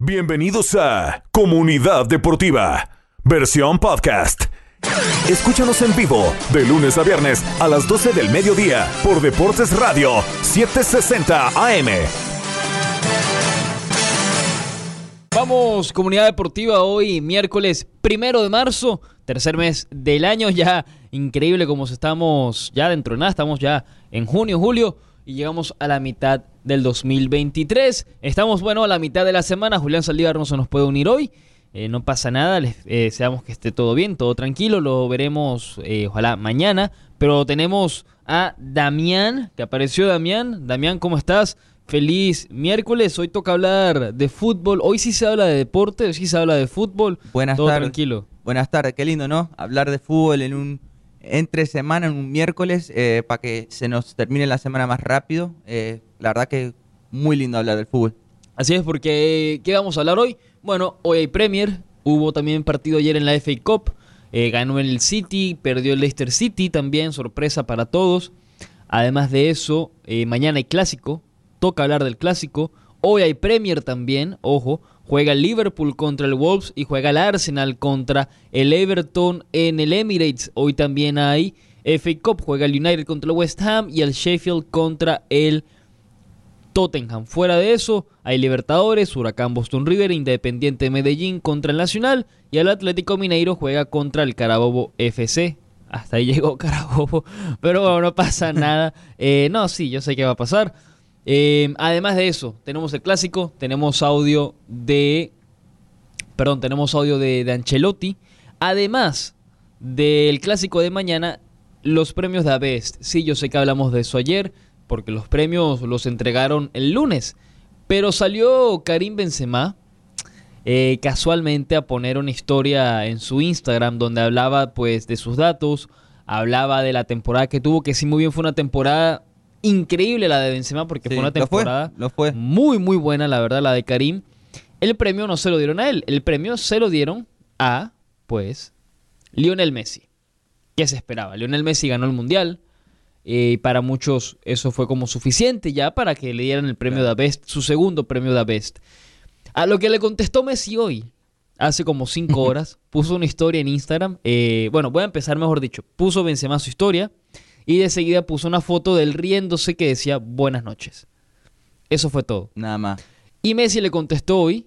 Bienvenidos a Comunidad Deportiva, versión podcast. Escúchanos en vivo de lunes a viernes a las 12 del mediodía por Deportes Radio 760 AM. Vamos, Comunidad Deportiva, hoy miércoles primero de marzo, tercer mes del año, ya increíble como estamos ya dentro de nada, estamos ya en junio, julio y llegamos a la mitad del 2023. Estamos, bueno, a la mitad de la semana. Julián Saldívar no se nos puede unir hoy. Eh, no pasa nada, les eh, deseamos que esté todo bien, todo tranquilo. Lo veremos, eh, ojalá, mañana. Pero tenemos a Damián, que apareció Damián. Damián, ¿cómo estás? Feliz miércoles. Hoy toca hablar de fútbol. Hoy sí se habla de deporte, hoy sí se habla de fútbol. Buenas todo tardes. tranquilo. Buenas tardes, qué lindo, ¿no? Hablar de fútbol en un entre semana, en un miércoles, eh, para que se nos termine la semana más rápido. Eh, la verdad que muy lindo hablar del fútbol. Así es, porque ¿qué vamos a hablar hoy? Bueno, hoy hay Premier, hubo también partido ayer en la FA Cup, eh, ganó el City, perdió el Leicester City también, sorpresa para todos. Además de eso, eh, mañana hay clásico, toca hablar del clásico. Hoy hay Premier también, ojo, juega el Liverpool contra el Wolves y juega el Arsenal contra el Everton en el Emirates. Hoy también hay FA Cup, juega el United contra el West Ham y el Sheffield contra el Tottenham. Fuera de eso, hay Libertadores, Huracán Boston River, Independiente Medellín contra el Nacional y el Atlético Mineiro juega contra el Carabobo FC. Hasta ahí llegó Carabobo, pero bueno, no pasa nada. Eh, no, sí, yo sé qué va a pasar. Eh, además de eso, tenemos el clásico, tenemos audio de... Perdón, tenemos audio de, de Ancelotti. Además del clásico de mañana, los premios de Best. Sí, yo sé que hablamos de eso ayer, porque los premios los entregaron el lunes. Pero salió Karim Benzema eh, casualmente a poner una historia en su Instagram donde hablaba pues de sus datos, hablaba de la temporada que tuvo, que sí muy bien fue una temporada increíble la de Benzema porque Sí, fue una lo fue, temporada lo fue. muy muy buena la verdad la de Karim. El premio no se lo dieron a él, el premio se lo dieron a pues Lionel Messi. ¿Qué se esperaba? Lionel Messi ganó el mundial. eh, Y para muchos eso fue como suficiente ya para que le dieran el premio de Best, su segundo premio de Best. A lo que le contestó Messi hoy, hace como cinco horas, puso una historia en Instagram. eh, bueno, voy a empezar mejor dicho. Puso Benzema su historia y de seguida puso una foto de él riéndose que decía buenas noches. Eso fue todo. Nada más. Y Messi le contestó hoy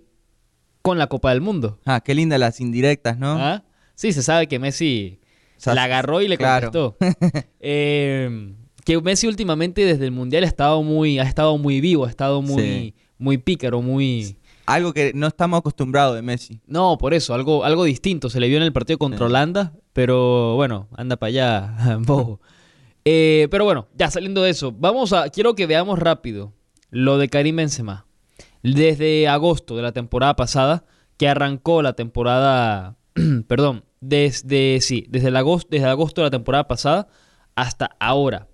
con la Copa del Mundo. Ah, qué lindas las indirectas, ¿no? ¿Ah? Sí, se sabe que Messi O sea, la agarró y le claro. contestó. Eh, que Messi últimamente desde el Mundial ha estado muy, ha estado muy vivo, ha estado muy, Sí. muy pícaro, muy... Algo que no estamos acostumbrados de Messi. No, por eso, algo, algo distinto. Se le vio en el partido contra Sí. Holanda, pero bueno, anda para allá, bobo. Eh, pero bueno, ya saliendo de eso, vamos a, quiero que veamos rápido lo de Karim Benzema. Desde agosto de la temporada pasada, que arrancó la temporada, perdón, desde, sí, desde, el agosto, desde agosto de la temporada pasada hasta ahora.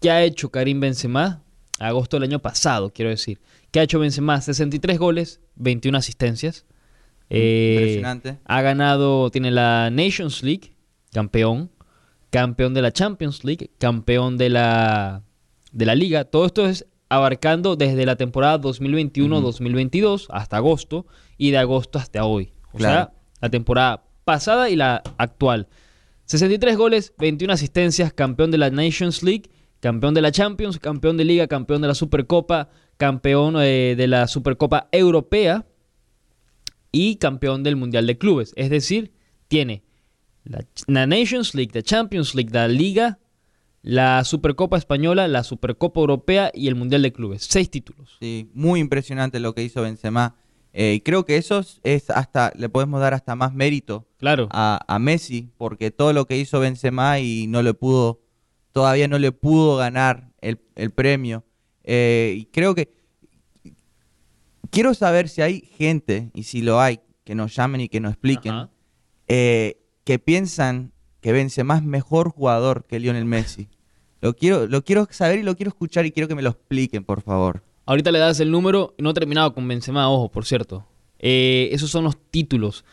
¿Qué ha hecho Karim Benzema? Agosto del año pasado, quiero decir. ¿Qué ha hecho Benzema? 63 goles, 21 asistencias. Eh, Impresionante. Ha ganado, tiene la Nations League, campeón, campeón de la Champions League, campeón de la, de la Liga. Todo esto es abarcando desde la temporada 2021-2022 hasta agosto y de agosto hasta hoy. O Claro. sea, la temporada pasada y la actual. 63 goles, 21 asistencias, campeón de la Nations League, campeón de la Champions, campeón de Liga, campeón de la Supercopa, campeón eh, de la Supercopa Europea y campeón del Mundial de Clubes. Es decir, tiene la, la Nations League, la Champions League, la Liga, la Supercopa Española, la Supercopa Europea y el Mundial de Clubes. Seis títulos. Sí, muy impresionante lo que hizo Benzema. Eh, y creo que eso es- hasta, le podemos dar hasta más mérito Claro. a, a Messi, porque todo lo que hizo Benzema y no le pudo, todavía no le pudo ganar el, el premio. Eh, y creo que quiero saber si hay gente, y si lo hay, que nos llamen y que nos expliquen, eh, que piensan que Benzema es mejor jugador que Lionel Messi. Lo quiero, lo quiero saber y lo quiero escuchar y quiero que me lo expliquen, por favor. Ahorita le das el número, no he terminado con Benzema, ojo, por cierto. Eh, esos son los títulos.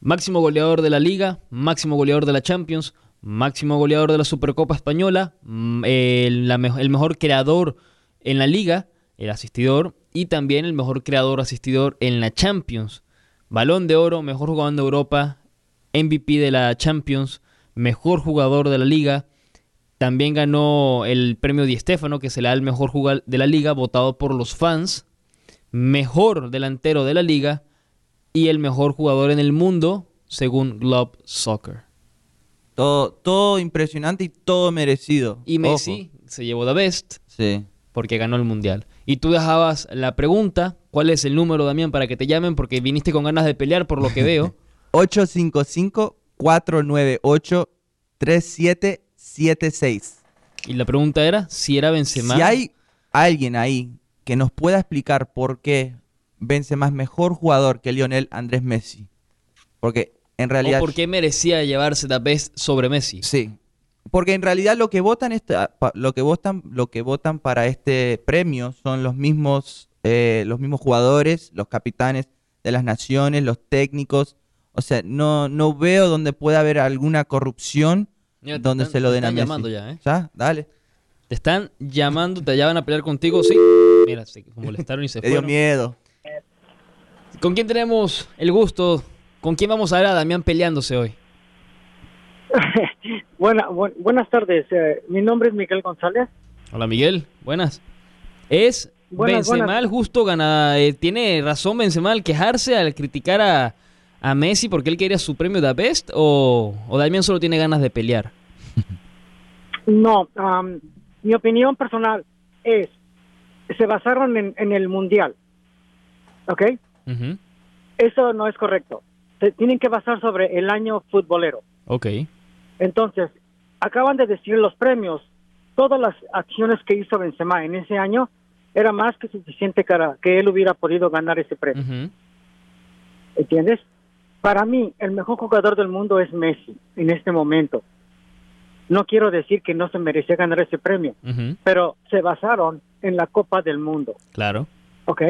Máximo goleador de la Liga, máximo goleador de la Champions, máximo goleador de la Supercopa Española, mm, el, la el mejor creador en la Liga el asistidor, y también el mejor creador asistidor en la Champions. Balón de oro, mejor jugador de Europa, MVP de la Champions, mejor jugador de la liga. También ganó el premio Di Stefano, que se le da el mejor jugador de la liga, votado por los fans. Mejor delantero de la liga y el mejor jugador en el mundo, según Globe Soccer. Todo, todo impresionante y todo merecido. Y Messi se llevó the best Sí. porque ganó el mundial. Y tú dejabas la pregunta, ¿cuál es el número, Damián, para que te llamen? Porque viniste con ganas de pelear por lo que veo. 855-498-3776. y la pregunta era si era Benzema. Si hay alguien ahí que nos pueda explicar por qué Benzema es mejor jugador que Lionel Andrés Messi. Porque en realidad... o por qué merecía llevarse the best sobre Messi. Sí. Porque en realidad lo que votan esta, lo que votan, lo que votan para este premio son los mismos, eh, los mismos jugadores, los capitanes de las naciones, los técnicos. O sea, no, no veo donde pueda haber alguna corrupción Mira, donde están- se lo den a están Messi. llamando ya, ¿eh? ¿Ya? Dale. Te están llamando, te van a pelear contigo, sí. Mira, se molestaron y se Le dio fueron. miedo. ¿Con quién tenemos el gusto? ¿Con quién vamos a ver a Damián peleándose hoy? Buena, bu- buenas tardes. eh, mi nombre es Miguel González. Hola Miguel, buenas. ¿Es Buenas, Benzema buenas. el justo gana? eh, ¿Tiene razón Benzema al quejarse, al criticar a, a Messi porque él quería su premio de Best? ¿O, o Damián solo tiene ganas de pelear? No, am, mi opinión personal es, se basaron en, en el mundial, ¿ok? Eso no es correcto. Se tienen que basar sobre el año futbolero. Ok. Entonces, acaban de decir los premios. Todas las acciones que hizo Benzema en ese año era más que suficiente para que él hubiera podido ganar ese premio. ¿Entiendes? Para mí, el mejor jugador del mundo es Messi en este momento. No quiero decir que no se merecía ganar ese premio, pero se basaron en la Copa del Mundo, Claro. ¿ok?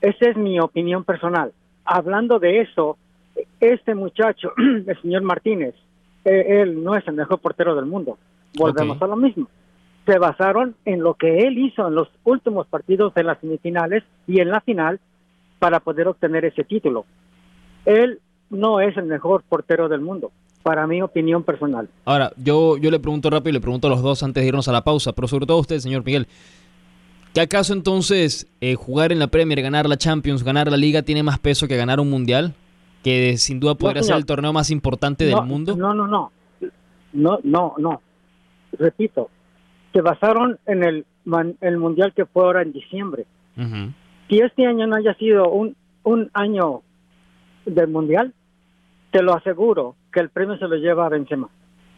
Esa es mi opinión personal. Hablando de eso, este muchacho, el señor Martínez, eh, él no es el mejor portero del mundo. Volvemos a lo mismo. Se basaron en lo que él hizo en los últimos partidos de las semifinales y en la final para poder obtener ese título. Él no es el mejor portero del mundo, para mi opinión personal. Ahora, yo, yo le pregunto rápido y le pregunto a los dos antes de irnos a la pausa, pero sobre todo a usted, señor Miguel. ¿Qué acaso entonces eh, jugar en la Premier, ganar la Champions, ganar la Liga tiene más peso que ganar un Mundial? Que sin duda podría ser el torneo más importante no, del mundo. No, no, no. No, no, no. Repito, se basaron en el, el mundial que fue ahora en diciembre. Si este año no haya sido un, un año del mundial, te lo aseguro que el premio se lo lleva a Benzema.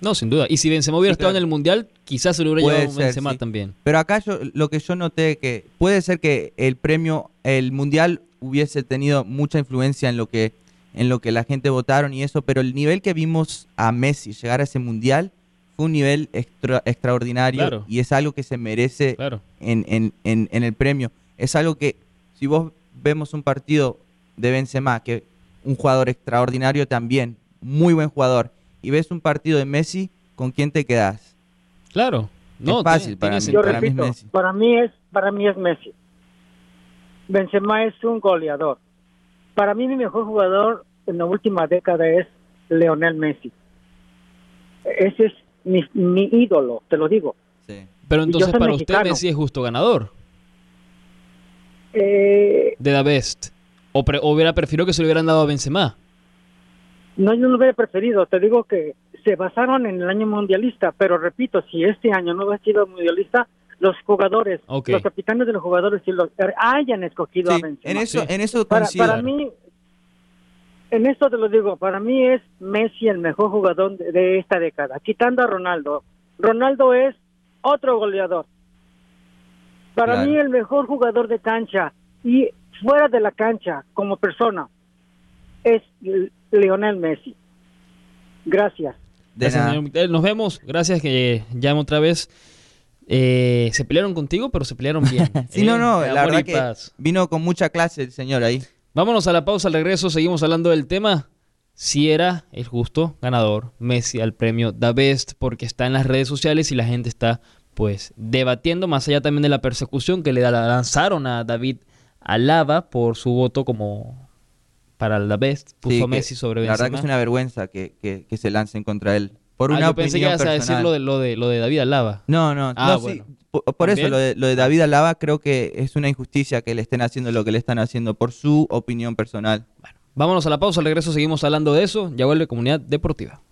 No, sin duda. Y si Benzema hubiera Sí, estado claro. en el Mundial, quizás se lo hubiera Puede llevado ser, Benzema sí. también. Pero acá yo, lo que yo noté que puede ser que el premio, el mundial hubiese tenido mucha influencia en lo que, en lo que la gente votaron y eso, pero el nivel que vimos a Messi llegar a ese mundial fue un nivel extra- extraordinario Claro. y es algo que se merece Claro. en, en, en, en el premio. Es algo que, si vos vemos un partido de Benzema, que un jugador extraordinario también, muy buen jugador, y ves un partido de Messi, ¿con quién te quedás? Claro. No, Es fácil tiene- para tiene mí. Yo para mí es Messi. para mí es para mí es Messi. Benzema es un goleador. Para mí mi mejor jugador en la última década es Leonel Messi. Ese es mi, mi ídolo, te lo digo. Sí. Pero entonces para usted. Messi es justo ganador Eh, de The Best. O, pre- o hubiera preferido que se lo hubieran dado a Benzema. no, yo no lo hubiera preferido. Te digo que se basaron en el año mundialista, pero repito, si este año no hubiera sido mundialista, los jugadores, Ok. los capitanes de los jugadores, si los hayan escogido a Benzema. en eso, Sí. en eso para, mí, en esto te lo digo, para mí es Messi el mejor jugador de, de esta década, quitando a Ronaldo. Ronaldo es otro goleador. Para Claro. mí el mejor jugador de cancha y fuera de la cancha como persona es Lionel Messi. Gracias. De Gracias, nada. señor Miguel. Nos vemos. Gracias que llamo otra vez. Eh, se pelearon contigo, pero se pelearon bien. Sí, ¿eh? no, no, De la verdad que paz. vino con mucha clase el señor ahí. Vámonos a la pausa, al regreso seguimos hablando del tema. Si era el justo ganador Messi al premio The Best porque está en las redes sociales y la gente está pues debatiendo más allá también de la persecución que le lanzaron a David Alaba por su voto como para la best, puso Sí, que Messi sobre La verdad que Benzema. es una vergüenza que, que- que se lancen contra él. Por Ah, una yo pensé que ibas a decir lo de, lo de, lo de David Alaba. No, no, Ah, no, bueno. sí. Por, por eso, lo de, lo de David Alaba creo que es una injusticia que le estén haciendo lo que le están haciendo por su opinión personal. Vámonos a la pausa, al regreso seguimos hablando de eso. Ya vuelve Comunidad Deportiva.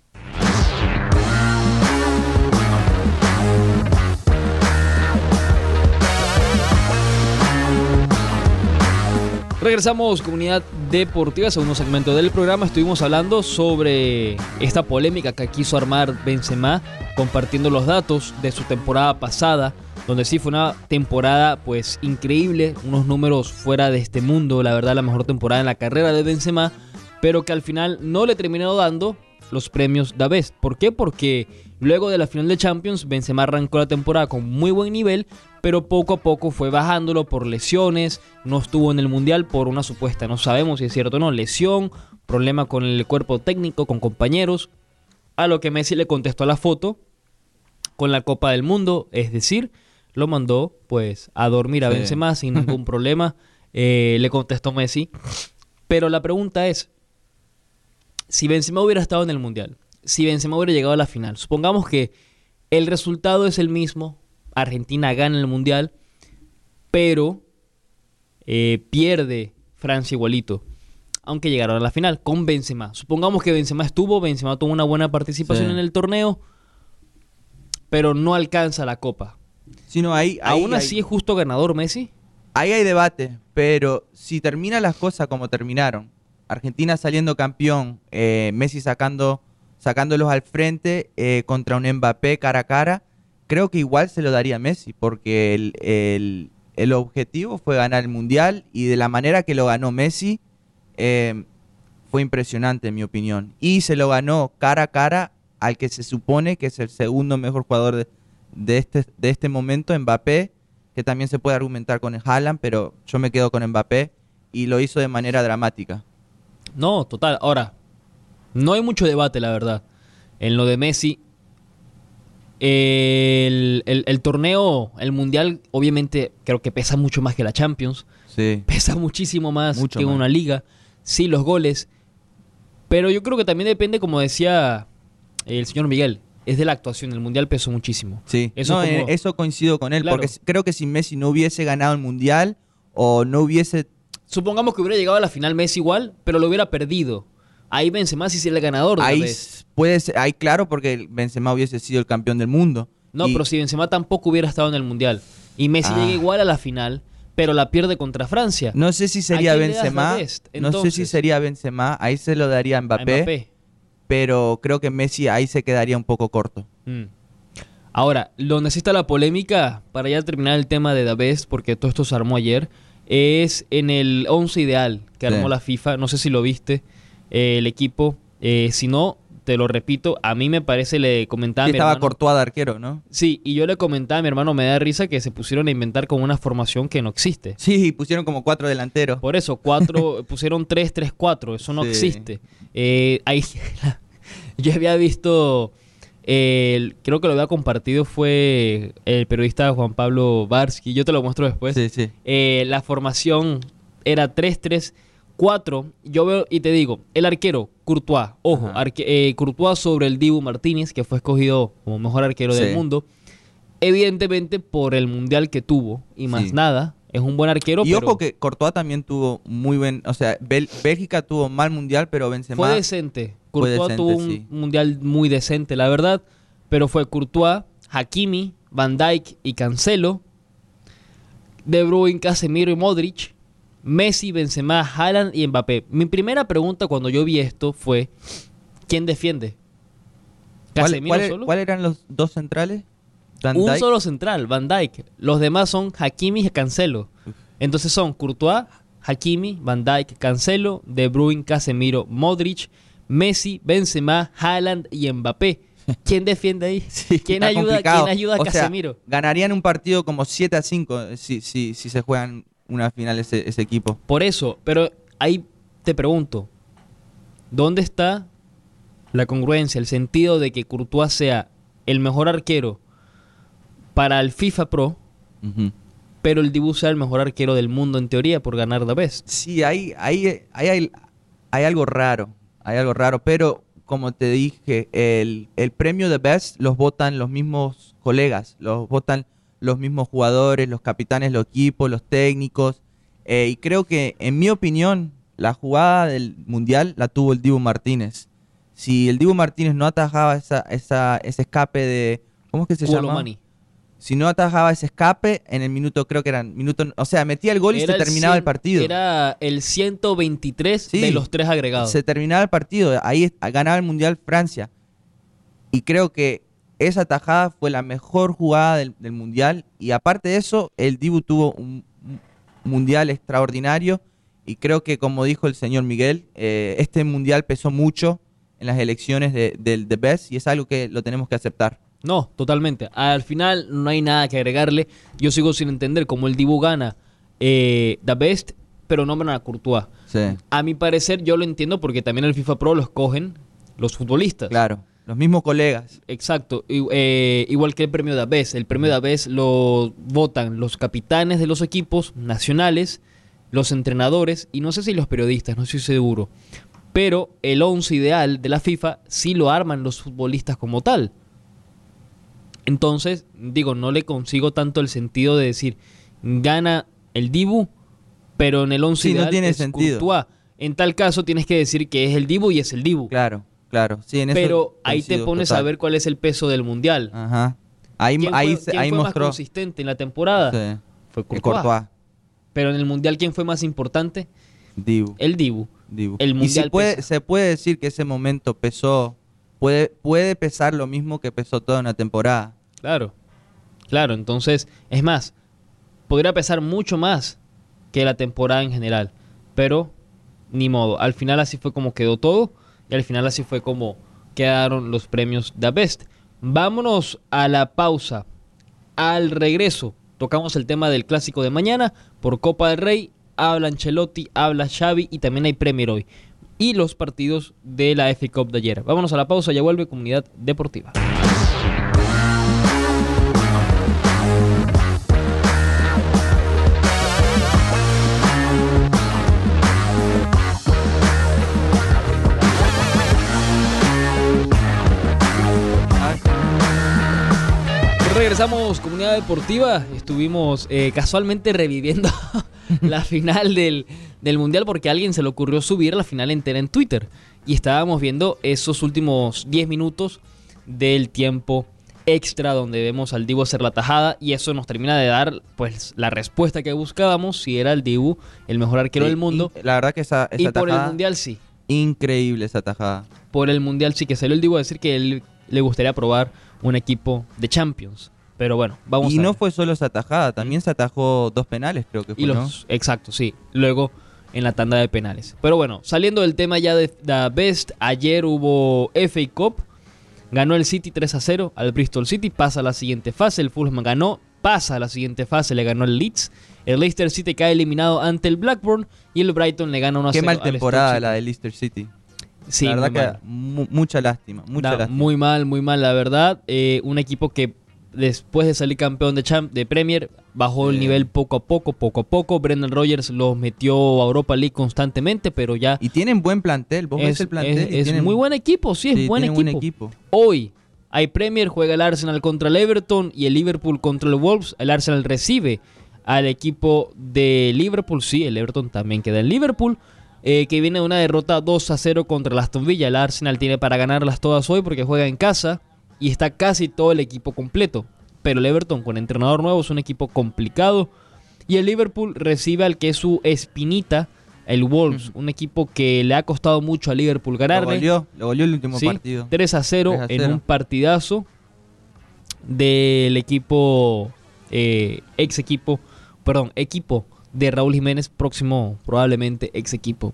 Regresamos, comunidad deportiva, segundo segmento del programa. Estuvimos hablando sobre esta polémica que quiso armar Benzema, compartiendo los datos de su temporada pasada, donde sí fue una temporada pues increíble, unos números fuera de este mundo, la verdad la mejor temporada en la carrera de Benzema, pero que al final no le terminó dando los premios da Best. ¿Por qué? Porque luego de la final de Champions, Benzema arrancó la temporada con muy buen nivel, pero poco a poco fue bajándolo por lesiones, no estuvo en el Mundial por una supuesta, no sabemos si es cierto o no, lesión, problema con el cuerpo técnico, con compañeros, a lo que Messi le contestó a la foto con la Copa del Mundo, es decir, lo mandó pues a dormir a Sí. Benzema sin ningún problema, eh, le contestó Messi, pero la pregunta es, si Benzema hubiera estado en el Mundial, si Benzema hubiera llegado a la final, supongamos que el resultado es el mismo, Argentina gana el Mundial, pero eh, pierde Francia igualito, aunque llegaron a la final con Benzema. Supongamos que Benzema estuvo, Benzema tuvo una buena participación Sí. en el torneo, pero no alcanza la copa. Sino ahí, ahí, ¿Aún así es justo ganador Messi? ahí hay debate, pero si terminan las cosas como terminaron, Argentina saliendo campeón, eh, Messi sacando, sacándolos al frente eh, contra un Mbappé cara a cara, creo que igual se lo daría Messi, porque el, el- el objetivo fue ganar el Mundial y de la manera que lo ganó Messi eh, fue impresionante en mi opinión. Y se lo ganó cara a cara al que se supone que es el segundo mejor jugador de, de este, de este momento, Mbappé, que también se puede argumentar con el Haaland, pero yo me quedo con Mbappé y lo hizo de manera dramática. No, total. Ahora, no hay mucho debate, la verdad. En lo de Messi, el, el- el torneo, el mundial, obviamente creo que pesa mucho más que la Champions. Sí. Pesa muchísimo más Mucho que más. una liga. Sí, los goles. Pero yo creo que también depende, como decía el señor Miguel, es de la actuación. El mundial pesó muchísimo. Sí, Eso No, como- eh, eso coincido con él, Claro. porque creo que si Messi no hubiese ganado el Mundial o no hubiese... Supongamos que hubiera llegado a la final Messi igual, pero lo hubiera perdido. Ahí Benzema sí sería el ganador. de Ahí puede ser, ahí claro, porque Benzema hubiese sido el campeón del mundo. No, Y- pero si Benzema tampoco hubiera estado en el Mundial y Messi Ah. llega igual a la final, pero la pierde contra Francia. No sé si sería ¿A quién le das Benzema, no sé si sería Benzema, ahí se lo daría a a Mbappé, pero creo que Messi ahí se quedaría un poco corto. Mm. Ahora, donde sí está la polémica, para ya terminar el tema de The Best, porque todo esto se armó ayer, es en el 11 ideal que Sí. armó la FIFA. No sé si lo viste, eh, el equipo. Eh, si no, te lo repito, a mí me parece, le comentaba a Sí, mi estaba Courtois de arquero, ¿no? Sí, y yo le comentaba a mi hermano, me da risa que se pusieron a inventar con una formación que no existe. Sí, pusieron como cuatro delanteros. Por eso, cuatro, pusieron 3-3-4, eso no Sí. existe. Eh, ahí, yo había visto, eh, el- creo que lo había compartido fue el periodista Juan Pablo Barsky, yo te lo muestro después. Sí, sí. Eh, la formación era 3-3-4. Yo veo y te digo, el arquero, Courtois, ojo, arque- eh, Courtois sobre el Dibu Martínez, que fue escogido como mejor arquero del mundo. Evidentemente por el mundial que tuvo y más Sí. nada. Es un buen arquero, Y pero ojo que Courtois también tuvo muy buen, o sea, Bel- Bélgica tuvo mal mundial, pero Benzema fue decente. fue Courtois decente, tuvo un sí. mundial muy decente, la verdad. Pero fue Courtois, Hakimi, Van Dijk y Cancelo. De Bruyne, Casemiro y Modric. Messi, Benzema, Haaland y Mbappé. Mi primera pregunta cuando yo vi esto fue: ¿quién defiende? ¿Cuál- ¿Casemiro cuál- solo? ¿Cuáles eran los dos centrales? Van Un Dijk. solo central, Van Dijk. Los demás son Hakimi y Cancelo. Entonces son Courtois, Hakimi, Van Dijk, Cancelo, De Bruyne, Casemiro, Modric, Messi, Benzema, Haaland y Mbappé. ¿Quién defiende ahí? Sí, ¿Quién, ayuda, complicado. ¿Quién ayuda a O sea, Casemiro? ganarían un partido como 7 a 5 eh, si, si, si se juegan una final ese, ese equipo. Por eso, pero ahí te pregunto, ¿dónde está la congruencia, el sentido de que Courtois sea el mejor arquero para el FIFA Pro, pero el Dibu sea el mejor arquero del mundo en teoría por ganar The Best. Sí, hay, hay, hay, hay, hay algo raro, hay algo raro, pero como te dije, el, el premio de Best los votan los mismos colegas, los votan los mismos jugadores, los capitanes, los equipos, los técnicos, eh, y creo que, en mi opinión, la jugada del Mundial la tuvo el Dibu Martínez. Si el Dibu Martínez no atajaba esa, esa, ese escape de... ¿Cómo es que se llama? Si no atajaba ese escape, en el minuto, creo que eran minuto, o sea, metía el gol y se terminaba el partido. Era el 123 Sí. de los tres agregados. Se terminaba el partido, ahí ganaba el Mundial Francia. Y creo que esa tajada fue la mejor jugada del, del Mundial. Y aparte de eso, el Dibu tuvo un, un Mundial extraordinario. Y creo que, como dijo el señor Miguel, eh, este Mundial pesó mucho en las elecciones de- del The Best y es algo que lo tenemos que aceptar. No, totalmente. Al final no hay nada que agregarle. Yo sigo sin entender cómo el Dibu gana eh, The Best, pero nombran a Courtois. Sí, A mi parecer yo lo entiendo porque también el FIFA Pro lo escogen los futbolistas. claro. Los mismos colegas. Exacto, I- eh, igual que el premio de Aves. El premio de Aves lo votan los capitanes de los equipos nacionales, los entrenadores y no sé si los periodistas, no estoy seguro. Pero el 11 ideal de la FIFA sí lo arman los futbolistas como tal. Entonces, digo, no le consigo tanto el sentido de decir, gana el Dibu, pero en el 11 Sí, no ideal tiene es sentido. Courtois. En tal caso tienes que decir que es el Dibu y es el Dibu. Claro, claro. Sí, en eso Pero ahí te pones a ver cuál es el peso del mundial. Ajá. Ahí, ¿Quién ahí, fue, se- quién ahí fue más consistente en la temporada? Sí. Fue Courtois. Courtois. Pero en el mundial, ¿quién fue más importante? Dibu. El Dibu. Dibu. el y Mundial si puede, pesa. se puede decir que ese momento pesó, puede, puede pesar lo mismo que pesó toda una temporada. Claro. Claro, entonces, es más, podría pesar mucho más que la temporada en general. Pero, ni modo. Al final así fue como quedó todo. Y al final así fue como quedaron los premios The Best. Vámonos a la pausa. Al regreso, tocamos el tema del clásico de mañana. Por Copa del Rey, habla Ancelotti, habla Xavi y también hay Premier hoy. Y los partidos de la FA Cup de ayer. Vámonos a la pausa, ya vuelve Comunidad Deportiva. Regresamos, comunidad deportiva. Estuvimos eh, casualmente reviviendo la final del, del Mundial porque a alguien se le ocurrió subir la final entera en Twitter. Y estábamos viendo esos últimos 10 minutos del tiempo extra donde vemos al Dibu hacer la tajada y eso nos termina de dar pues la respuesta que buscábamos si era el Dibu el mejor arquero Sí, del mundo La verdad que esa, esa y por el mundial sí increíble esa tajada. por el mundial sí que salió el Dibu a decir que él le gustaría probar un equipo de Champions pero bueno vamos Y a no ver. fue solo esa tajada, también se atajó dos penales, creo que fue, Y ¿no? los, exacto, sí. Luego en la tanda de penales. Pero bueno, saliendo del tema ya de The Best, ayer hubo FA Cup. Ganó el City 3 a 0 al Bristol City, pasa a la siguiente fase. El Fulham ganó, pasa a la siguiente fase, le ganó el Leeds. El Leicester City cae eliminado ante el Blackburn y el Brighton le gana 1 a Qué 0 mal al Stoke temporada la de Leicester City. Sí, la verdad mal. que mu- mucha lástima, mucha Da- lástima. Muy mal, muy mal, la verdad. Eh, un equipo que después de salir campeón de, Champ- de Premier bajó el nivel poco a poco, poco a poco. Brendan Rodgers los metió a Europa League constantemente, pero ya Y tienen buen plantel, vos ves es, el plantel es- y es tienen- muy buen equipo, sí, es sí, buen, equipo. Hoy hay Premier, juega el Arsenal contra el Everton y el Liverpool contra el Wolves. El Arsenal recibe al equipo de Liverpool, sí, el Everton también queda en Liverpool. eh, que viene de una derrota 2 a 0 contra el Aston Villa. El Arsenal tiene para ganarlas todas hoy porque juega en casa y está casi todo el equipo completo. Pero el Everton con entrenador nuevo es un equipo complicado. Y el Liverpool recibe al que es su espinita, el Wolves, un equipo que le ha costado mucho a Liverpool Lo ganarle. goleó, lo goleó el último Sí, partido. 3 a 0 3 a en 0. un partidazo del equipo, eh, ex equipo, perdón, equipo de Raúl Jiménez, próximo probablemente ex equipo.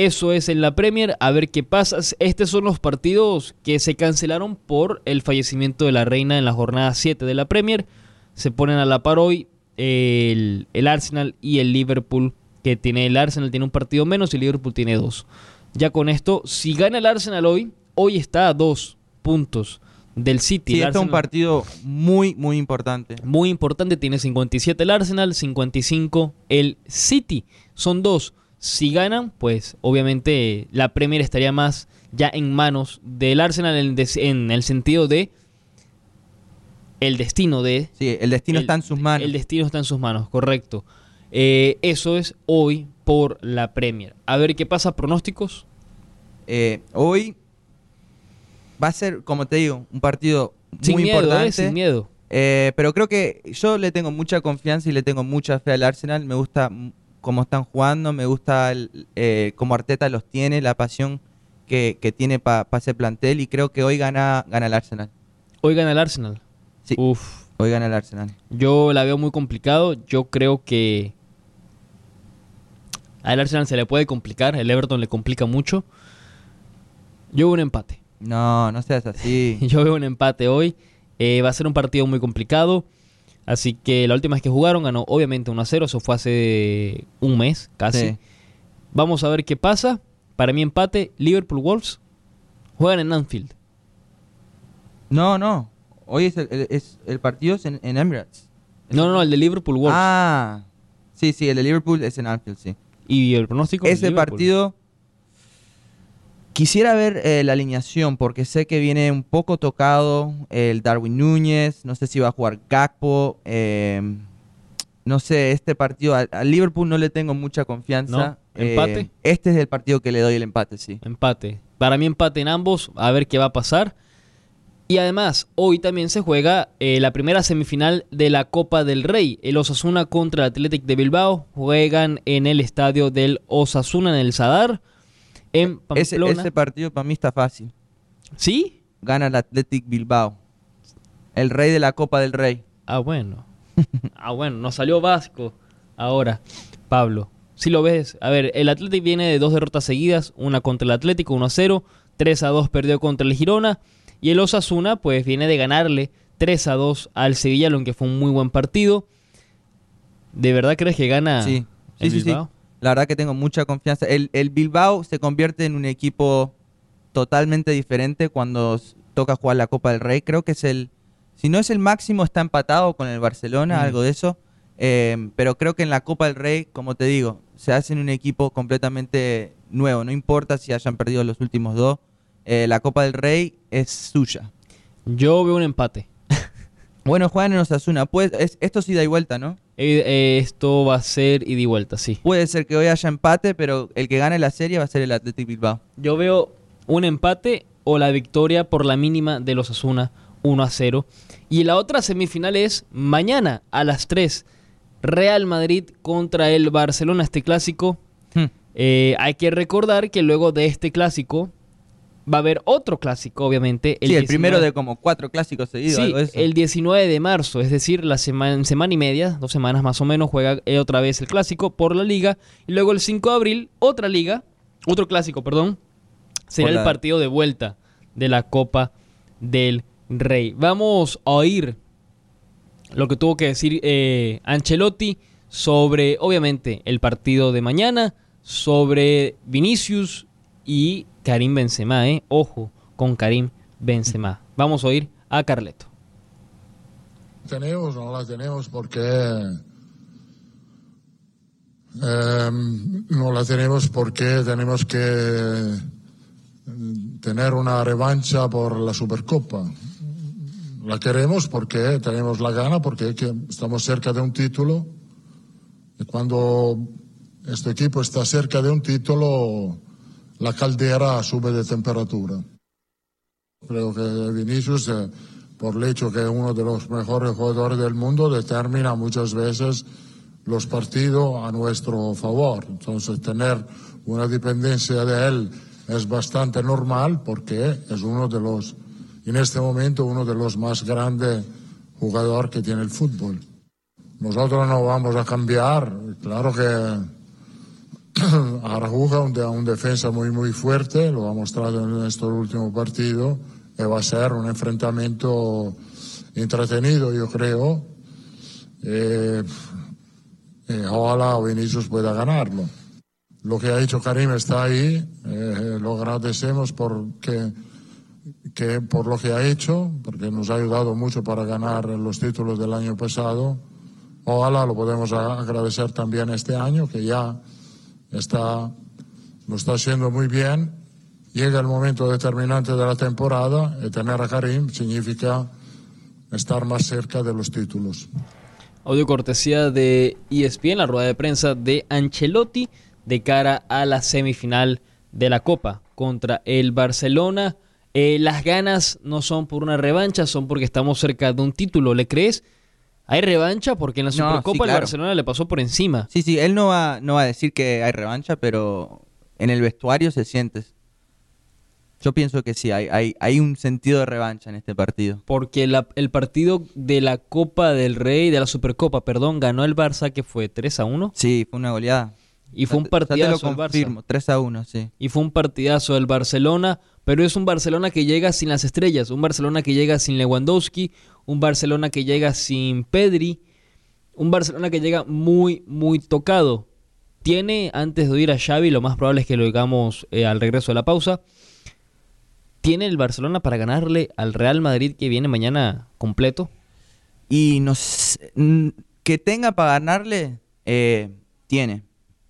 Eso es en la Premier, a ver qué pasa. Estos son los partidos que se cancelaron por el fallecimiento de la reina en la jornada 7 de la Premier. Se ponen a la par hoy el, el Arsenal y el Liverpool, que tiene el Arsenal tiene un partido menos y el Liverpool tiene dos. Ya con esto, si gana el Arsenal hoy, hoy está a dos puntos del City. Sí, este es un partido muy, muy importante. muy importante, tiene 57 el Arsenal, 55 el City. Son dos. Si ganan, pues obviamente la Premier estaría más ya en manos del Arsenal en, el sentido de el destino de... Sí, el destino el- está en sus manos. El destino está en sus manos, correcto. Eh, eso es hoy por la Premier. A ver qué pasa, pronósticos. Eh, hoy va a ser, como te digo, un partido Sin muy miedo, importante. eh, sin miedo. Eh, pero creo que yo le tengo mucha confianza y le tengo mucha fe al Arsenal. Me gusta cómo están jugando, me gusta el, eh, cómo Arteta los tiene, la pasión que, que tiene para ese plantel y creo que hoy gana, gana el Arsenal. Hoy gana el Arsenal. Sí. Uf, Hoy gana el Arsenal. Yo la veo muy complicado. Yo creo que al Arsenal se le puede complicar. El Everton le complica mucho. Yo veo un empate. No, no seas así. Yo veo un empate hoy. Eh, va a ser un partido muy complicado. Así que la última vez que jugaron ganó obviamente 1 a 0. Eso fue hace un mes casi. Sí. Vamos a ver qué pasa. Para mí empate. Liverpool Wolves juegan en Anfield. No, no. Hoy es el, el- es, el partido es en, en Emirates. No, no, no, el de Liverpool Wolves. Ah, sí, sí, el de Liverpool es en Anfield, sí. y el pronóstico. Ese partido quisiera ver eh, la alineación porque sé que viene un poco tocado el Darwin Núñez, no sé si va a jugar Gakpo, eh, no sé, este partido al Liverpool no le tengo mucha confianza. ¿No? ¿Empate? Eh, este es el partido que le doy el empate, sí. Empate. Para mí empate en ambos, a ver qué va a pasar. Y además, hoy también se juega eh, la primera semifinal de la Copa del Rey. El Osasuna contra el Athletic de Bilbao juegan en el estadio del Osasuna en el Sadar, en Ese, Pamplona. ese partido para mí está fácil. ¿Sí? Gana el Athletic Bilbao. El rey de la Copa del Rey. Ah, bueno. ah, bueno, nos salió Vasco ahora, Pablo. Si lo ves, a ver, el Athletic viene de dos derrotas seguidas, una contra el Atlético, 1 a 0, 3 a 2 perdió contra el Girona, y el Osasuna pues viene de ganarle 3 a 2 al Sevilla, lo que fue un muy buen partido. ¿De verdad crees que gana Sí, el sí. Bilbao? La verdad que tengo mucha confianza. El, el Bilbao se convierte en un equipo totalmente diferente cuando toca jugar la Copa del Rey. Creo que es el, si no es el máximo, está empatado con el Barcelona, Mm. algo de eso. Eh, pero creo que en la Copa del Rey, como te digo, se hacen un equipo completamente nuevo. No importa si hayan perdido los últimos dos. eh, la Copa del Rey es suya. Yo veo un empate. Bueno, juegan en Osasuna. Pues, es, esto sí da y vuelta, ¿no? Eh, eh, esto va a ser ida y vuelta, sí. Puede ser que hoy haya empate, pero el que gane la serie va a ser el Athletic Bilbao. Yo veo un empate o la victoria por la mínima de los Asuna 1 a 0. Y la otra semifinal es mañana a las 3. Real Madrid contra el Barcelona, este clásico. Hmm. Eh, hay que recordar que luego de este clásico va a haber otro clásico, obviamente. sí, el 19 primero de como cuatro clásicos seguidos. Sí, algo de eso. el 19 de marzo, es decir, la semana, semana y media, dos semanas más o menos, juega eh, otra vez el clásico por la liga. Y luego el 5 de abril, otra liga, otro clásico, perdón, será el partido de vuelta de la Copa del Rey. Vamos a oír lo que tuvo que decir eh, Ancelotti sobre, obviamente, el partido de mañana, sobre Vinicius y Karim Benzema, ¿eh? Ojo con Karim Benzema. Vamos a oír a Carleto. tenemos, no la tenemos porque em, no la tenemos porque tenemos que tener una revancha por la Supercopa. La queremos porque tenemos la gana, porque que estamos cerca de un título y cuando este equipo está cerca de un título, la caldera sube de temperatura. Creo que Vinicius, eh, por el hecho que es uno de los mejores jugadores del mundo, determina muchas veces los partidos a nuestro favor. Entonces, tener una dependencia de él es bastante normal porque es uno de los, en este momento, uno de los más grandes jugadores que tiene el fútbol. Nosotros no vamos a cambiar. Claro que Araújo, un, un defensa muy, muy fuerte, lo ha mostrado en estos últimos partidos, y va a ser un enfrentamiento entretenido, yo creo. Eh, eh, ojalá Vinicius pueda ganarlo. Lo que ha hecho Karim está ahí, eh, lo agradecemos porque que por lo que ha hecho, porque nos ha ayudado mucho para ganar los títulos del año pasado. Ojalá lo podemos agradecer también este año, que ya está, lo está haciendo muy bien. Llega el momento determinante de la temporada y tener a Karim significa estar más cerca de los títulos. Audio cortesía de ESPN, la rueda de prensa de Ancelotti de cara a la semifinal de la Copa contra el Barcelona. Eh, las ganas no son por una revancha, son porque estamos cerca de un título. ¿Le crees? Hay revancha porque en la Supercopa el Barcelona le pasó por encima. Sí, sí, él no va, no va a decir que hay revancha, pero en el vestuario se siente. Yo pienso que sí, hay, hay, hay un sentido de revancha en este partido. Porque el partido de la Copa del Rey, de la Supercopa, perdón, ganó el Barça que fue 3 a 1. Sí, fue una goleada. Y fue un partidazo del Barça. 3 a 1, sí. Y fue un partidazo del Barcelona, pero es un Barcelona que llega sin las estrellas, un Barcelona que llega sin Lewandowski, un Barcelona que llega sin Pedri, un Barcelona que llega muy, muy tocado. Tiene, antes de ir a Xavi, lo más probable es que lo digamos eh, al regreso de la pausa, ¿Tiene el Barcelona para ganarle al Real Madrid que viene mañana completo? Y nos, que tenga para ganarle, eh, tiene.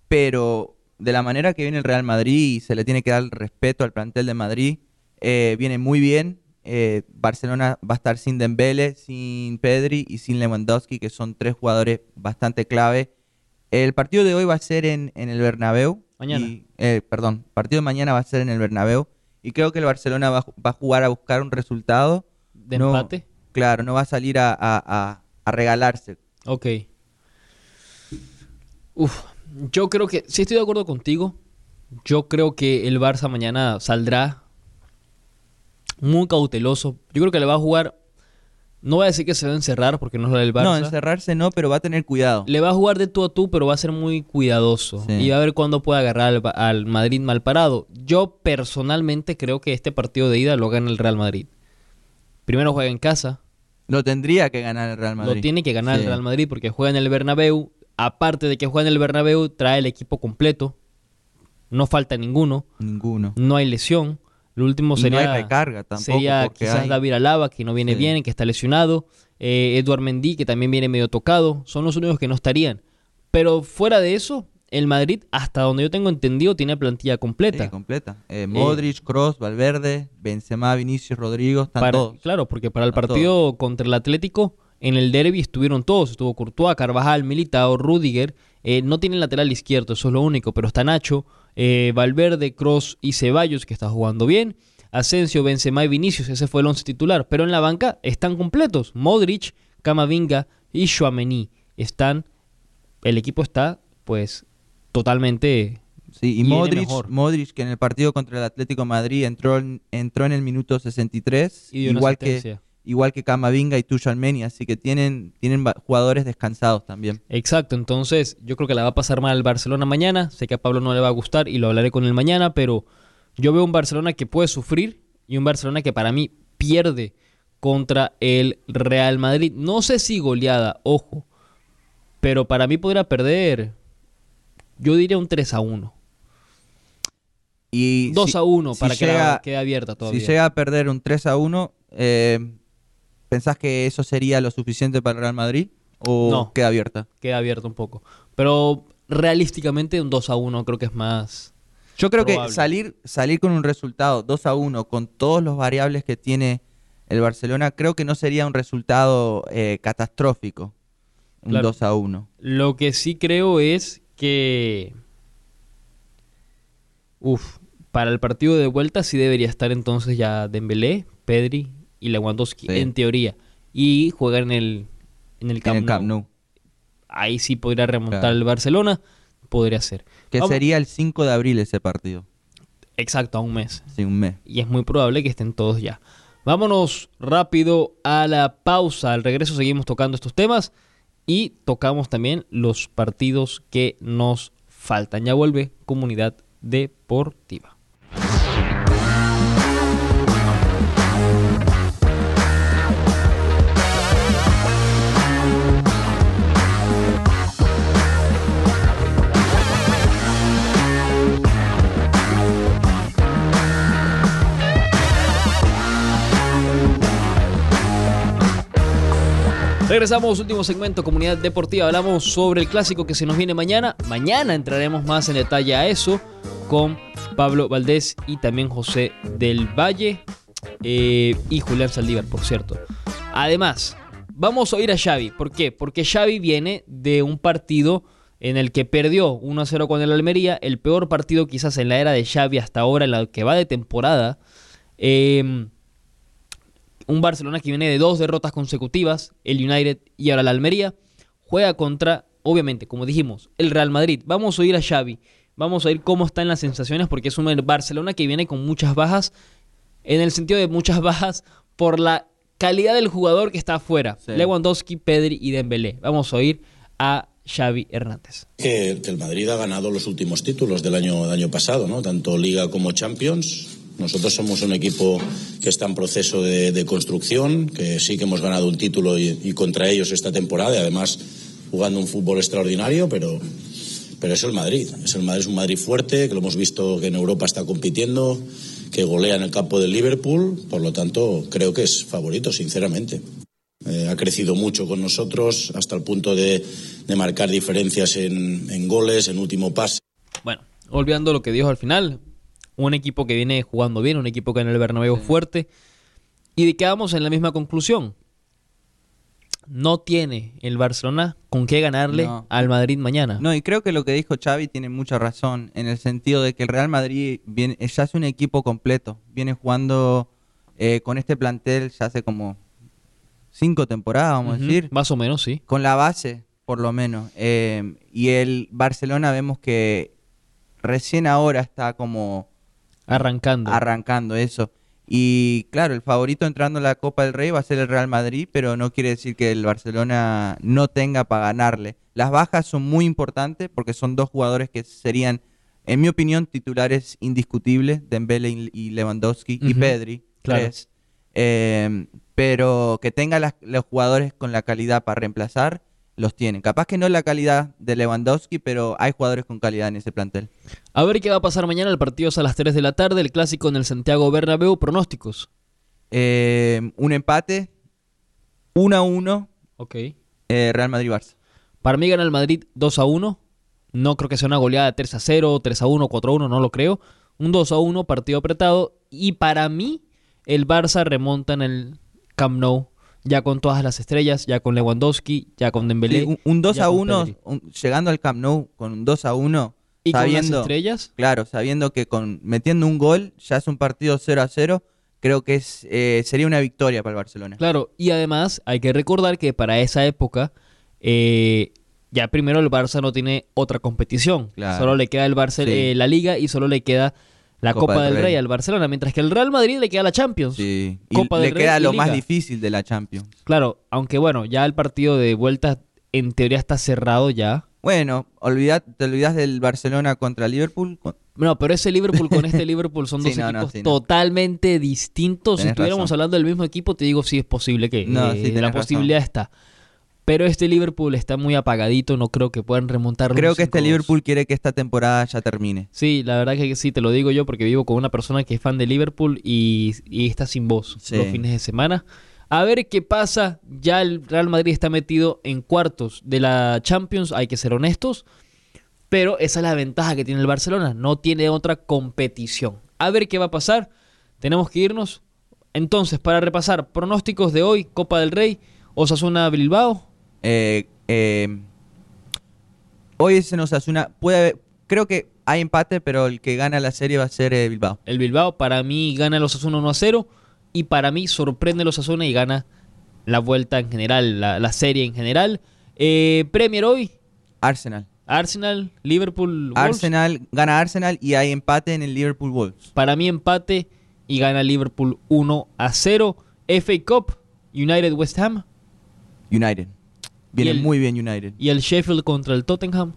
Pero de la manera que viene el Real Madrid y se le tiene que dar respeto al plantel de Madrid, eh, viene muy bien. Eh, Barcelona va a estar sin Dembele, sin Pedri y sin Lewandowski, que son tres jugadores bastante clave. El partido de hoy va a ser en, en el Bernabéu. Mañana. perdón, el partido de mañana va a ser en el Bernabéu. Y creo que el Barcelona va, a jugar a buscar un resultado. ¿De empate? Claro, no va a salir a, regalarse. Ok. Uf, yo creo que, sí estoy de acuerdo contigo. Yo creo que el Barça mañana saldrá muy cauteloso. Yo creo que le va a jugar no voy a decir que se va a encerrar porque no es lo del Barça. No, encerrarse no, pero va a tener cuidado. Le va a jugar de tú a tú, pero va a ser muy cuidadoso. Y va a ver cuándo puede agarrar al, Madrid mal parado. Yo personalmente creo que este partido de ida lo gana el Real Madrid. Primero juega en casa. Lo tendría que ganar el Real Madrid. Lo tiene que ganar el Real Madrid porque juega en el Bernabéu. Aparte de que juega en el Bernabéu, trae el equipo completo. No falta ninguno. Ninguno. No hay lesión. Lo último sería, no hay recarga tampoco sería quizás David Alaba, que no viene bien, que está lesionado. Eh, Eduard Mendy, que también viene medio tocado. Son los únicos que no estarían. Pero fuera de eso, el Madrid, hasta donde yo tengo entendido, tiene plantilla completa. Sí, completa. Eh, Modric, Cross, Valverde, Benzema, Vinicius, Rodrigo, están todos. Claro, porque para el partido contra el Atlético, en el derby estuvieron todos. Estuvo Courtois, Carvajal, Militao, Rudiger. Eh, no tienen lateral izquierdo, eso es lo único, pero está Nacho. Eh, Valverde, Cross y Ceballos, que está jugando bien. Asensio, Benzema y Vinicius, ese fue el once titular. Pero en la banca están completos. Modric, Camavinga y Chouameni. Están, el equipo está, pues, totalmente... Sí, y Modric, Modric, que en el partido contra el Atlético Madrid entró, entró en el minuto 63, igual que igual que Camavinga y Tuchalmeni, así que tienen, tienen jugadores descansados también. Exacto, entonces yo creo que la va a pasar mal el Barcelona mañana, sé que a Pablo no le va a gustar y lo hablaré con él mañana, pero yo veo un Barcelona que puede sufrir y un Barcelona que para mí pierde contra el Real Madrid. No sé si goleada, ojo, pero para mí podría perder, yo diría un 3 a 1. Y 2 a 1 para que quede abierta todavía. Si llega a perder un 3 a 1, eh, ¿Pensás que eso sería lo suficiente para el Real Madrid? ¿O no, queda abierta? Queda abierta un poco. Pero realísticamente un 2 a 1 creo que es más. Yo creo que salir, salir con un resultado 2 a 1 con todos los variables que tiene el Barcelona, creo que no sería un resultado eh, catastrófico. Un 2 a 1. Lo que sí creo es que. Uf, para el partido de vuelta sí debería estar entonces ya Dembélé, Pedri y Lewandowski, en teoría. Y juega en el, en el Camp, Nou. Ahí sí podría remontar el Barcelona, podría ser. Que sería el 5 de abril ese partido. Exacto, a un mes. Sí, un mes. Y es muy probable que estén todos ya. Vámonos rápido a la pausa. Al regreso seguimos tocando estos temas y tocamos también los partidos que nos faltan. Ya vuelve Comunidad Deportiva. Regresamos, último segmento, comunidad deportiva. Hablamos sobre el clásico que se nos viene mañana. Mañana entraremos más en detalle a eso con Pablo Valdés y también José del Valle eh, y Julián Saldívar, por cierto. Además, vamos a oír a Xavi. ¿Por qué? Porque Xavi viene de un partido en el que perdió 1-0 con el Almería, el peor partido quizás en la era de Xavi hasta ahora, en la que va de temporada. Eh, un Barcelona que viene de dos derrotas consecutivas, el United y ahora la Almería, juega contra, obviamente, como dijimos, el Real Madrid. Vamos a oír a Xavi, vamos a oír cómo están las sensaciones, porque es un Barcelona que viene con muchas bajas, en el sentido de muchas bajas por la calidad del jugador que está afuera. Sí. Lewandowski, Pedri y Dembélé. Vamos a oír a Xavi Hernández. Que, que el Madrid ha ganado los últimos títulos del año, del año pasado, ¿no? Tanto Liga como Champions. Nosotros somos un equipo que está en proceso de, de construcción, que sí que hemos ganado un título y, y contra ellos esta temporada, y además jugando un fútbol extraordinario, pero, pero es el Madrid. Es el Madrid, es un Madrid fuerte, que lo hemos visto que en Europa está compitiendo, que golea en el campo del Liverpool, por lo tanto creo que es favorito, sinceramente. Eh, ha crecido mucho con nosotros hasta el punto de, de marcar diferencias en, en goles, en último pase. Bueno, olvidando lo que dijo al final, un equipo que viene jugando bien, un equipo que en el Bernabéu es fuerte, y quedamos en la misma conclusión. No tiene el Barcelona con qué ganarle No. al Madrid mañana. No, y creo que lo que dijo Xavi tiene mucha razón, en el sentido de que el Real Madrid viene, ya es un equipo completo. Viene jugando eh, con este plantel ya hace como cinco temporadas, vamos a decir. Más o menos, sí. Con la base, por lo menos. Eh, y el Barcelona vemos que recién ahora está como Arrancando. arrancando eso. Y claro, el favorito entrando a la Copa del Rey va a ser el Real Madrid, pero no quiere decir que el Barcelona no tenga para ganarle. Las bajas son muy importantes porque son dos jugadores que serían, en mi opinión, titulares indiscutibles, Dembele y Lewandowski y Pedri, claro. tres. Eh, pero que tenga las- los jugadores con la calidad para reemplazar, los tienen. Capaz que no la calidad de Lewandowski, pero hay jugadores con calidad en ese plantel. A ver qué va a pasar mañana. El partido es a las 3 de la tarde. El clásico en el Santiago Bernabéu. Pronósticos. Eh, un empate, 1 a 1, Ok. eh, Real Madrid-Barça. Para mí gana el Madrid 2 a 1. No creo que sea una goleada de 3 a 0, 3 a 1, 4 a 1, no lo creo. Un 2 a 1, partido apretado. Y para mí, el Barça remonta en el Camp Nou. Ya con todas las estrellas, ya con Lewandowski, ya con Dembélé. Sí, un, un 2 ya a con 1, Pedri. un- llegando al Camp Nou con un 2 a 1, Y con las sabiendo, estrellas, claro, sabiendo que con metiendo un gol ya es un partido 0 a 0, creo que es eh, sería una victoria para el Barcelona. Claro, y además hay que recordar que para esa época eh, ya primero el Barça no tiene otra competición. Claro. Solo le queda el Barça, Sí. eh, la Liga y solo le queda la Copa, del Rey. al Barcelona, mientras que el Real Madrid le queda la Champions. Sí, y Copa le del Rey queda y lo más difícil de la Champions. Claro, aunque bueno, ya el partido de vuelta en teoría está cerrado ya. Bueno, olvidad, te olvidas del Barcelona contra Liverpool. No, pero ese Liverpool con este Liverpool son dos no, equipos sí, no. totalmente distintos. si estuviéramos razón. hablando del mismo equipo, te digo sí es posible que No, eh, la razón. posibilidad está. Pero este Liverpool está muy apagadito, no creo que puedan remontarlo. Creo que este 5-2. Liverpool quiere que esta temporada ya termine. Sí, la verdad que sí, te lo digo yo porque vivo con una persona que es fan de Liverpool y, y está sin voz Sí. los fines de semana. A ver qué pasa. Ya el Real Madrid está metido en cuartos de la Champions, hay que ser honestos. Pero esa es la ventaja que tiene el Barcelona, no tiene otra competición. A ver qué va a pasar. Tenemos que irnos. Entonces, para repasar, pronósticos de hoy, Copa del Rey, Osasuna Bilbao. Eh, eh, hoy se nos hace una. Puede haber- creo que hay empate, pero el que gana la serie va a ser eh, Bilbao. El Bilbao para mí gana el Osasuna 1 a 0 y para mí sorprende el Osasuna y gana la vuelta en general, la, la serie en general. Eh, Premier hoy, Arsenal. Arsenal, Liverpool, Wolves. Arsenal gana Arsenal y hay empate en el Liverpool Wolves. Para mí empate y gana Liverpool 1 a 0. FA Cup, United West Ham United. Viene el- muy bien United. y el Sheffield contra el Tottenham.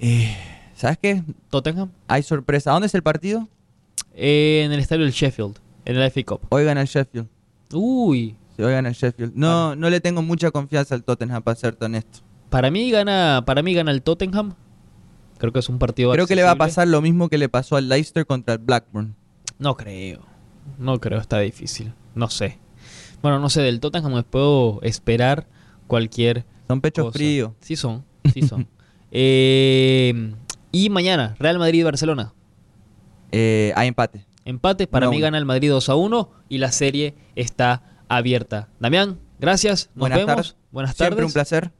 Eh, ¿Sabes qué? Tottenham Hay sorpresa. ¿Dónde es el partido? eh, en el estadio del Sheffield, en el FA Cup. Hoy gana el Sheffield. Uy, Sí, hoy gana el Sheffield. No, no le tengo mucha confianza al Tottenham, para ser honesto. para mí gana, para mí gana el Tottenham. Creo que es un partido Creo que le va a pasar lo mismo que le pasó al Leicester contra el Blackburn. No creo. No creo, está difícil. No sé. Bueno, no sé, del Tottenham me puedo esperar cualquier Son pechos fríos. Sí son, sí son. Eh, y mañana, Real Madrid-Barcelona. Eh, hay empate. Empate, para mí gana el Madrid 2 a 1 y la serie está abierta. Damián, gracias. Nos Buenas vemos. tardes. Buenas Siempre tardes. un placer.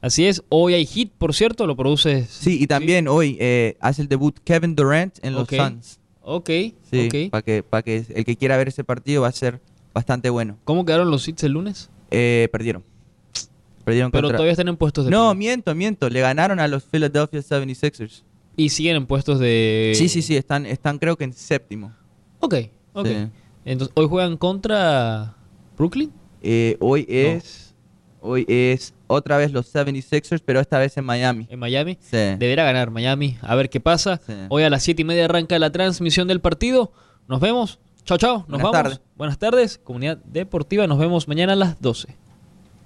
Así es, hoy hay hit, por cierto, lo produces. Sí, y también hoy eh, hace el debut Kevin Durant en los Ok. Suns. Ok, Sí, ok. para que, para que el que quiera ver ese partido va a ser bastante bueno. ¿Cómo quedaron los hits el lunes? Eh, perdieron. Perdieron Pero contra- todavía están en puestos de No, play. miento, miento. Le ganaron a los Philadelphia 76ers. Y siguen en puestos de... Sí, sí, sí. Están, están creo que en séptimo. Ok, ok. Sí. Entonces, hoy juegan contra Brooklyn. Eh, hoy es... Hoy es otra vez los 76ers, pero esta vez en Miami. en Miami. Sí. Deberá ganar Miami. A ver qué pasa. Sí. Hoy a las 7 y media arranca la transmisión del partido. Nos vemos. Chao, chao. Nos Buenas vamos. tardes. Buenas tardes, comunidad deportiva. Nos vemos mañana a las 12.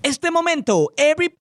Este momento, every